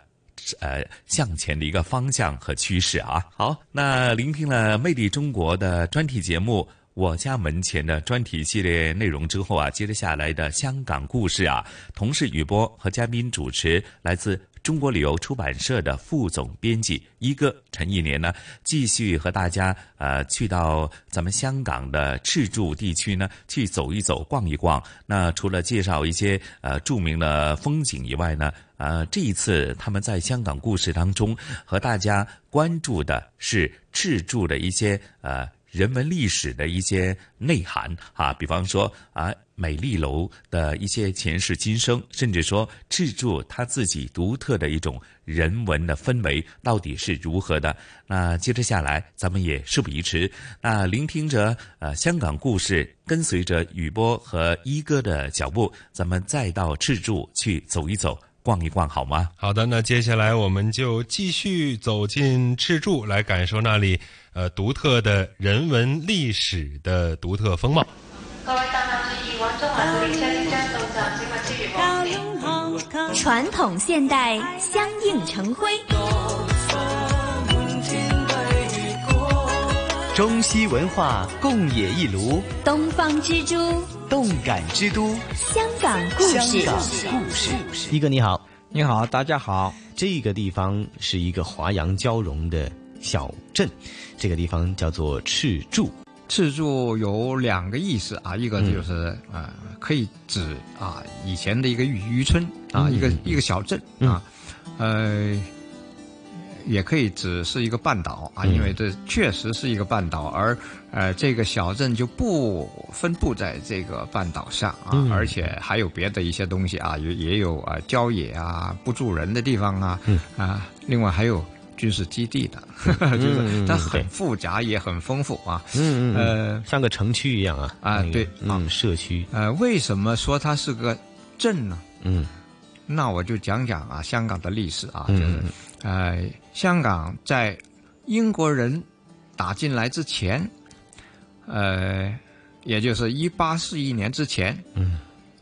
Speaker 3: 呃，向前的一个方向和趋势啊。好，那聆听了《魅力中国》的专题节目《我家门前》的专题系列内容之后啊，接着下来的香港故事啊，同事雨波和嘉宾主持来自。中国旅游出版社的副总编辑一哥陈一年呢，继续和大家呃去到咱们香港的赤柱地区呢去走一走、逛一逛。那除了介绍一些呃著名的风景以外呢，呃这一次他们在香港故事当中和大家关注的是赤柱的一些呃。人文历史的一些内涵啊，比方说啊，美丽楼的一些前世今生，甚至说制作它自己独特的一种人文的氛围到底是如何的？那接着下来，咱们也事不宜迟，那聆听着呃香港故事，跟随着雨波和一哥的脚步，咱们再到赤柱去走一走。逛一逛好吗？
Speaker 4: 好的，那接下来我们就继续走进赤柱，来感受那里呃独特的人文历史的独特风貌。
Speaker 2: 传统现代相映成辉，
Speaker 20: 中西文化共冶一炉，
Speaker 2: 东方之珠。
Speaker 20: 动感之都，
Speaker 2: 香港故事。
Speaker 20: 香港故事，
Speaker 32: 一哥你好，
Speaker 33: 你好，大家好。
Speaker 32: 这个地方是一个华洋交融的小镇，这个地方叫做赤柱。
Speaker 33: 赤柱有两个意思啊，一个就是啊，可以指啊以前的一个渔渔村啊，一个一个小镇啊，呃。也可以指是一个半岛啊，因为这确实是一个半岛，而呃，这个小镇就不分布在这个半岛上啊，而且还有别的一些东西啊，也也有啊郊野啊不住人的地方啊，啊，另外还有军事基地的，[laughs] 就是它很复杂也很丰富啊，
Speaker 32: 嗯嗯，呃，像个城区一样啊，
Speaker 33: 啊对，
Speaker 32: 嗯，社区，
Speaker 33: 呃，为什么说它是个镇呢？
Speaker 32: 嗯，
Speaker 33: 那我就讲讲啊，香港的历史啊，就是。呃，香港在英国人打进来之前，呃，也就是一八四一年之前，
Speaker 32: 嗯，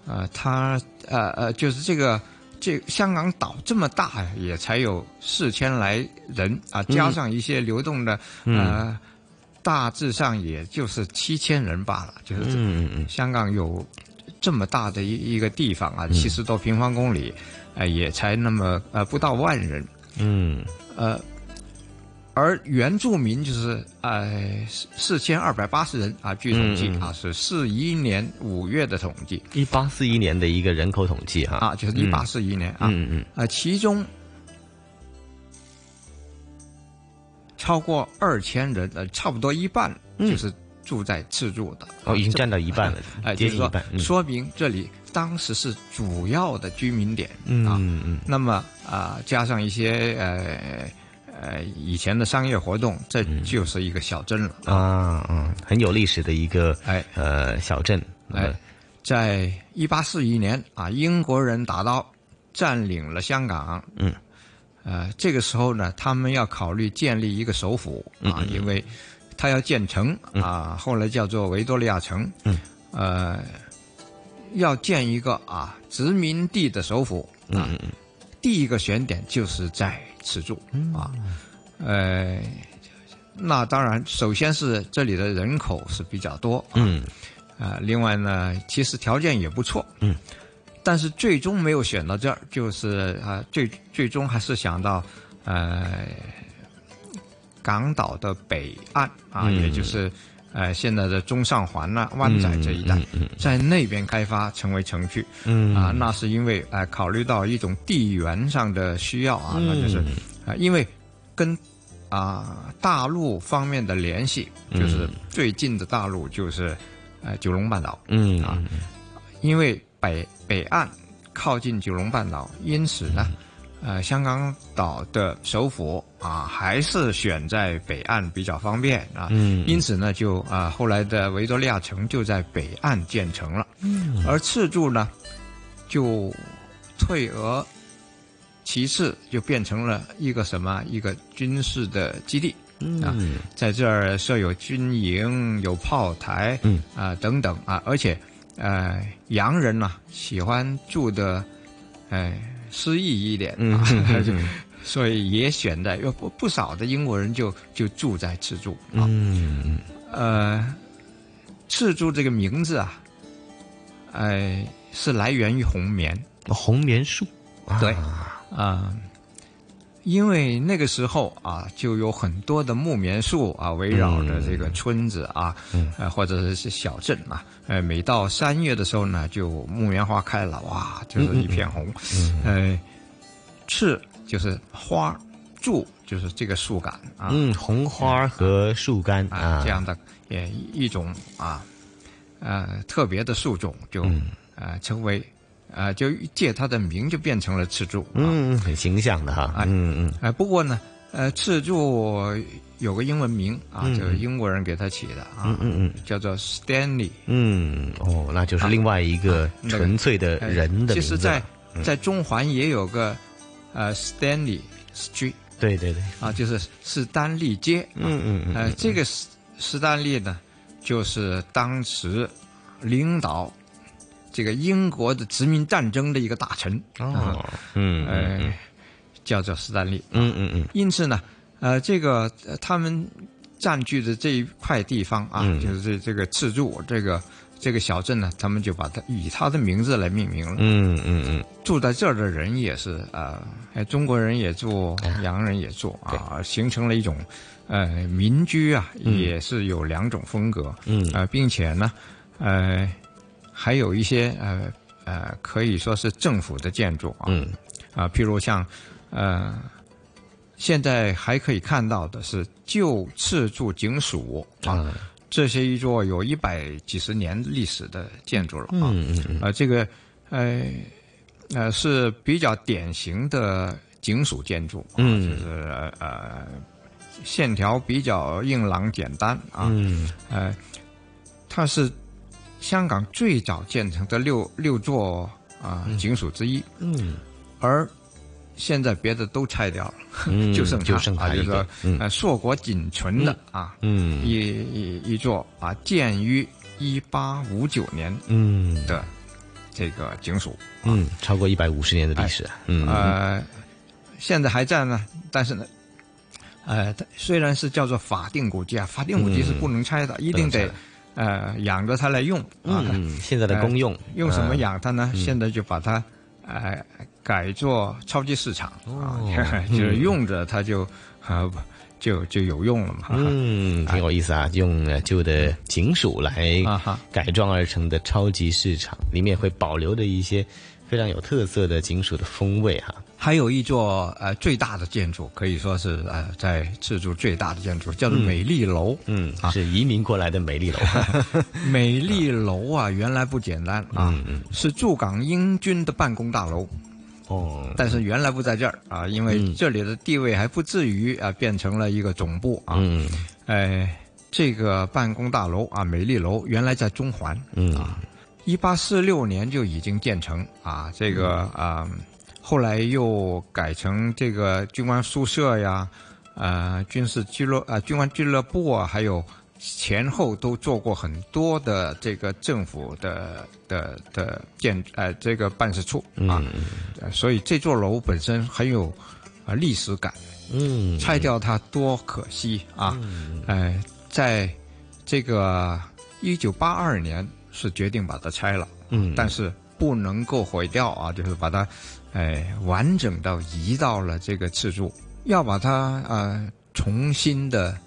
Speaker 33: 呃，他呃呃，就是这个这香港岛这么大，也才有四千来人啊，加上一些流动的，
Speaker 32: 嗯。
Speaker 33: 呃，大致上也就是七千人罢了。就是
Speaker 32: 嗯嗯嗯。
Speaker 33: 香港有这么大的一一个地方啊，
Speaker 32: 嗯。
Speaker 33: 七十多平方公里，呃，也才那么呃不到万人。
Speaker 32: 嗯
Speaker 33: 呃，而原住民就是呃四千二百八十人啊，据统计啊是四一年五月的统计。
Speaker 32: 一八四一年的一个人口统计哈
Speaker 33: 啊，就是一八四一年啊，
Speaker 32: 嗯嗯。
Speaker 33: 啊，其中超过二千人，呃，差不多一半就是住在赤柱的。
Speaker 32: 哦，已经占到一半了，[laughs]
Speaker 33: 哎，就是说
Speaker 32: 接近一半，，嗯。
Speaker 33: 说明这里当时是主要的居民点。
Speaker 32: 嗯
Speaker 33: 啊
Speaker 32: 嗯嗯
Speaker 33: 那么啊、加上一些呃呃以前的商业活动，这就是一个小镇了。
Speaker 32: 啊嗯，很有历史的一个
Speaker 33: 哎
Speaker 32: 呃小镇，
Speaker 33: 哎，在一八四一年啊，英国人打到占领了香港。
Speaker 32: 嗯，
Speaker 33: 呃，这个时候呢，他们要考虑建立一个首府啊，因为他要建城啊，后来叫做维多利亚城。
Speaker 32: 嗯，
Speaker 33: 呃，要建一个啊殖民地的首府啊，第一个选点就是在此处啊，呃，那当然，首先是这里的人口是比较多，
Speaker 32: 嗯，
Speaker 33: 啊、另外呢，其实条件也不错，
Speaker 32: 嗯，
Speaker 33: 但是最终没有选到这儿，就是啊、最最终还是想到呃港岛的北岸啊，
Speaker 32: 嗯。
Speaker 33: 也就是呃现在的中上环呐、湾仔这一带，在那边开发成为城区，
Speaker 32: 嗯。
Speaker 33: 啊，那是因为呃考虑到一种地缘上的需要啊，那就是
Speaker 32: 嗯。
Speaker 33: 啊，因为跟啊大陆方面的联系，就是最近的大陆就是呃九龙半岛，
Speaker 32: 嗯
Speaker 33: 啊，因为北北岸靠近九龙半岛，因此呢，呃，香港岛的首府啊还是选在北岸比较方便啊，
Speaker 32: 嗯。
Speaker 33: 因此呢，就啊后来的维多利亚城就在北岸建成了，
Speaker 32: 嗯。
Speaker 33: 而赤柱呢，就退而其次就变成了一个什么一个军事的基地。啊，
Speaker 32: 嗯。
Speaker 33: 在这儿设有军营、有炮台，
Speaker 32: 嗯。
Speaker 33: 啊、等等啊，而且呃洋人呢、喜欢住的，呃诗意一点啊，
Speaker 32: 嗯
Speaker 33: 就所以也选在有不不少的英国人就就住在赤柱啊，
Speaker 32: 嗯
Speaker 33: 呃，赤柱这个名字啊，呃是来源于红棉，
Speaker 32: 红棉树，
Speaker 33: 对啊、因为那个时候啊，就有很多的木棉树啊，围绕着这个村子啊，
Speaker 32: 嗯。
Speaker 33: 呃，或者是小镇啊，呃，每到三月的时候呢，就木棉花开了，哇，就是一片红，呃，赤就是花，柱就是这个树干啊，
Speaker 32: 嗯，红花和树干啊，
Speaker 33: 这样的也一种啊，呃，特别的树种就、
Speaker 32: 嗯。
Speaker 33: 呃成为呃就借他的名就变成了赤柱。
Speaker 32: 嗯，很形象的哈，嗯嗯，
Speaker 33: 哎、不过呢，呃，赤柱有个英文名啊，
Speaker 32: 嗯
Speaker 33: 就是英国人给他起的啊，
Speaker 32: 嗯嗯嗯。
Speaker 33: 叫做 Stanley。
Speaker 32: 嗯，哦，那就是另外一个纯粹的人的
Speaker 33: 其实在，
Speaker 32: 嗯。
Speaker 33: 在中环也有个呃 Stanley Street
Speaker 32: 对对对，
Speaker 33: 啊，就是史丹利街。
Speaker 32: 嗯嗯嗯
Speaker 33: 呃，这个史史丹利呢，就是当时领导这个英国的殖民战争的一个大臣。
Speaker 32: 哦，嗯
Speaker 33: 呃，
Speaker 32: 嗯
Speaker 33: 叫做斯丹利。
Speaker 32: 嗯嗯嗯，
Speaker 33: 因此呢，呃，这个呃他们占据的这一块地方啊，
Speaker 32: 嗯
Speaker 33: 就是这这个赤柱这个这个小镇呢，他们就把它以他的名字来命名了。
Speaker 32: 嗯嗯嗯，
Speaker 33: 住在这儿的人也是呃，哎中国人也住，
Speaker 32: 哎
Speaker 33: 洋人也住啊，形成了一种呃民居啊，
Speaker 32: 嗯
Speaker 33: 也是有两种风格。
Speaker 32: 嗯
Speaker 33: 呃，并且呢，呃，还有一些呃呃，可以说是政府的建筑啊，
Speaker 32: 嗯。
Speaker 33: 啊，譬如像呃，现在还可以看到的是旧赤柱警署啊，这是一座有一百几十年历史的建筑了啊，
Speaker 32: 嗯嗯嗯。
Speaker 33: 呃，这个呃呃是比较典型的警署建筑，啊、
Speaker 32: 嗯。
Speaker 33: 就是呃线条比较硬朗简单啊，
Speaker 32: 嗯。
Speaker 33: 呃，它是香港最早建成的六六座啊、警署之一，
Speaker 32: 嗯，
Speaker 33: 而现在别的都拆掉了，
Speaker 32: 嗯 [laughs]
Speaker 33: 就剩它
Speaker 32: 就剩它
Speaker 33: 啊，就是
Speaker 32: 一个
Speaker 33: 呃硕果仅存的啊，
Speaker 32: 嗯。
Speaker 33: 一一一座啊，建于一八五九年
Speaker 32: 嗯。
Speaker 33: 的这个警署，
Speaker 32: 嗯，超过一百五十年的历史啊，嗯
Speaker 33: 呃，现在还在呢，但是呢，呃，虽然是叫做法定古迹啊，法定古迹是不能拆的，一定得呃养着它来用啊。
Speaker 32: 嗯现在的公用
Speaker 33: 呃用什么
Speaker 32: 嗯
Speaker 33: 养它呢？
Speaker 32: 嗯
Speaker 33: 现在就把它呃改做超级市场啊，
Speaker 32: 哦 [laughs]
Speaker 33: 就是
Speaker 32: 嗯
Speaker 33: 用着它就呃就就有用了嘛。
Speaker 32: 嗯，挺有意思啊！用呃旧的警署来改装而成的超级市场，里面会保留着一些非常有特色的警署的风味哈。
Speaker 33: 还有一座呃最大的建筑，可以说是呃在赤柱最大的建筑，叫做
Speaker 32: 嗯
Speaker 33: 美丽楼。
Speaker 32: 嗯，是移民过来的美丽楼。[laughs] [laughs]
Speaker 33: 美丽楼啊，原来不简单啊，是驻港英军的办公大楼。
Speaker 32: 哦，
Speaker 33: 但是原来不在这儿啊，因为
Speaker 32: 嗯
Speaker 33: 这里的地位还不至于啊变成了一个总部啊。
Speaker 32: 嗯，
Speaker 33: 哎，这个办公大楼啊，美丽楼原来在中环。
Speaker 32: 嗯
Speaker 33: 啊，一八四六年就已经建成啊，这个啊、后来又改成这个军官宿舍呀，呃，军事俱乐啊、军官俱乐部啊，还有前后都做过很多的这个政府的的的建呃这个办事处啊，呃所以这座楼本身很有啊、历史感。
Speaker 32: 嗯，
Speaker 33: 拆掉它多可惜啊！哎、在这个一九八二年是决定把它拆了，
Speaker 32: 嗯。
Speaker 33: 但是不能够毁掉啊，就是把它，哎、完整的移到了这个次柱，要把它呃重新的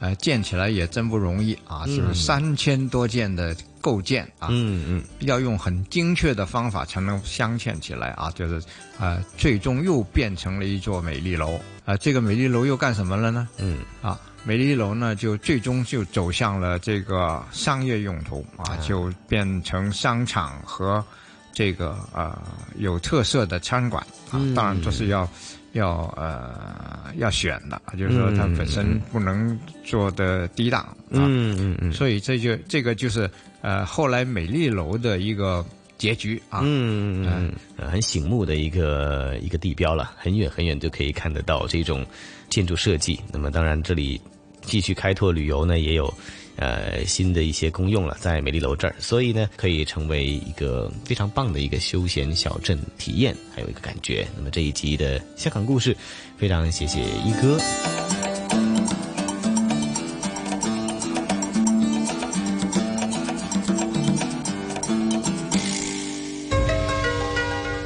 Speaker 33: 呃建起来也真不容易啊，
Speaker 32: 嗯。
Speaker 33: 就是三千多件的构件啊，
Speaker 32: 嗯嗯，
Speaker 33: 要用很精确的方法才能镶嵌起来啊，就是呃最终又变成了一座美丽楼。啊、这个美丽楼又干什么了呢？
Speaker 32: 嗯。
Speaker 33: 啊，美丽楼呢就最终就走向了这个商业用途啊，就变成商场和这个呃有特色的餐馆啊，
Speaker 32: 嗯。
Speaker 33: 当然这是要。要呃要选的，就是说它本身不能做的低档啊，
Speaker 32: 嗯嗯嗯。
Speaker 33: 所以这就这个就是呃后来美丽楼的一个结局啊，
Speaker 32: 嗯嗯嗯，呃很醒目的一个一个地标了，很远很远就可以看得到这种建筑设计。那么当然这里继续开拓旅游呢，也有呃新的一些功用了，在美丽楼这儿，所以呢可以成为一个非常棒的一个休闲小镇体验，还有一个感觉。那么这一集的香港故事，非常谢谢一哥。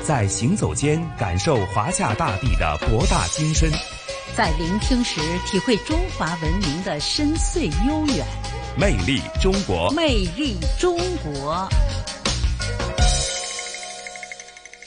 Speaker 34: 在行走间感受华夏大地的博大精深，
Speaker 35: 在聆听时体会中华文明的深邃悠远。
Speaker 34: 魅力中国。
Speaker 35: 魅力中国。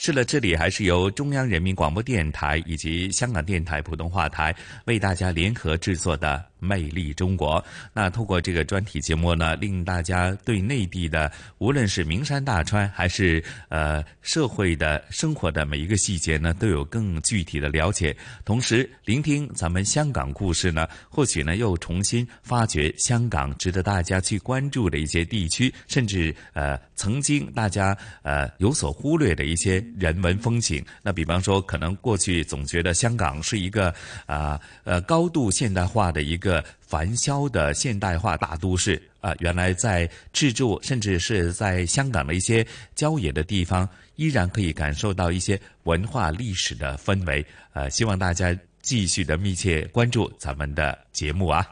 Speaker 3: 是了，这里还是由中央人民广播电台以及香港电台普通话台为大家联合制作的《魅力中国》。那通过这个专题节目呢，令大家对内地的无论是名山大川，还是呃社会的生活的每一个细节呢，都有更具体的了解。同时，聆听咱们香港故事呢，或许呢又重新发掘香港值得大家去关注的一些地区，甚至呃曾经大家呃有所忽略的一些人文风情。那比方说，可能过去总觉得香港是一个啊呃高度现代化的一个繁嚣的现代化大都市啊、原来在赤柱，甚至是在香港的一些郊野的地方，依然可以感受到一些文化历史的氛围。呃，希望大家继续的密切关注咱们的节目啊。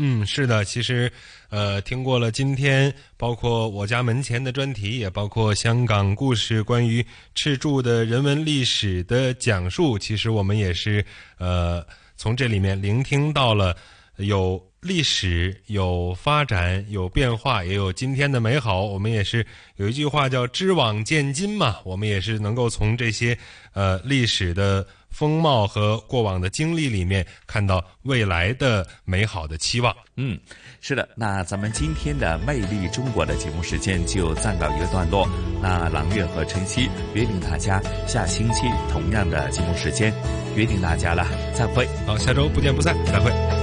Speaker 4: 嗯，是的，其实，呃，听过了今天包括我家门前的专题，也包括香港故事关于赤柱的人文历史的讲述，其实我们也是呃从这里面聆听到了有历史、有发展、有变化，也有今天的美好。我们也是有一句话叫“知往见今”嘛，我们也是能够从这些呃历史的。风貌和过往的经历里面，看到未来的美好的期望。
Speaker 3: 嗯，是的，那咱们今天的《魅力中国》的节目时间就暂告一个段落。那朗月和晨曦约定大家下星期同样的节目时间，约定大家了，再会。
Speaker 4: 好，下周不见不散，再会。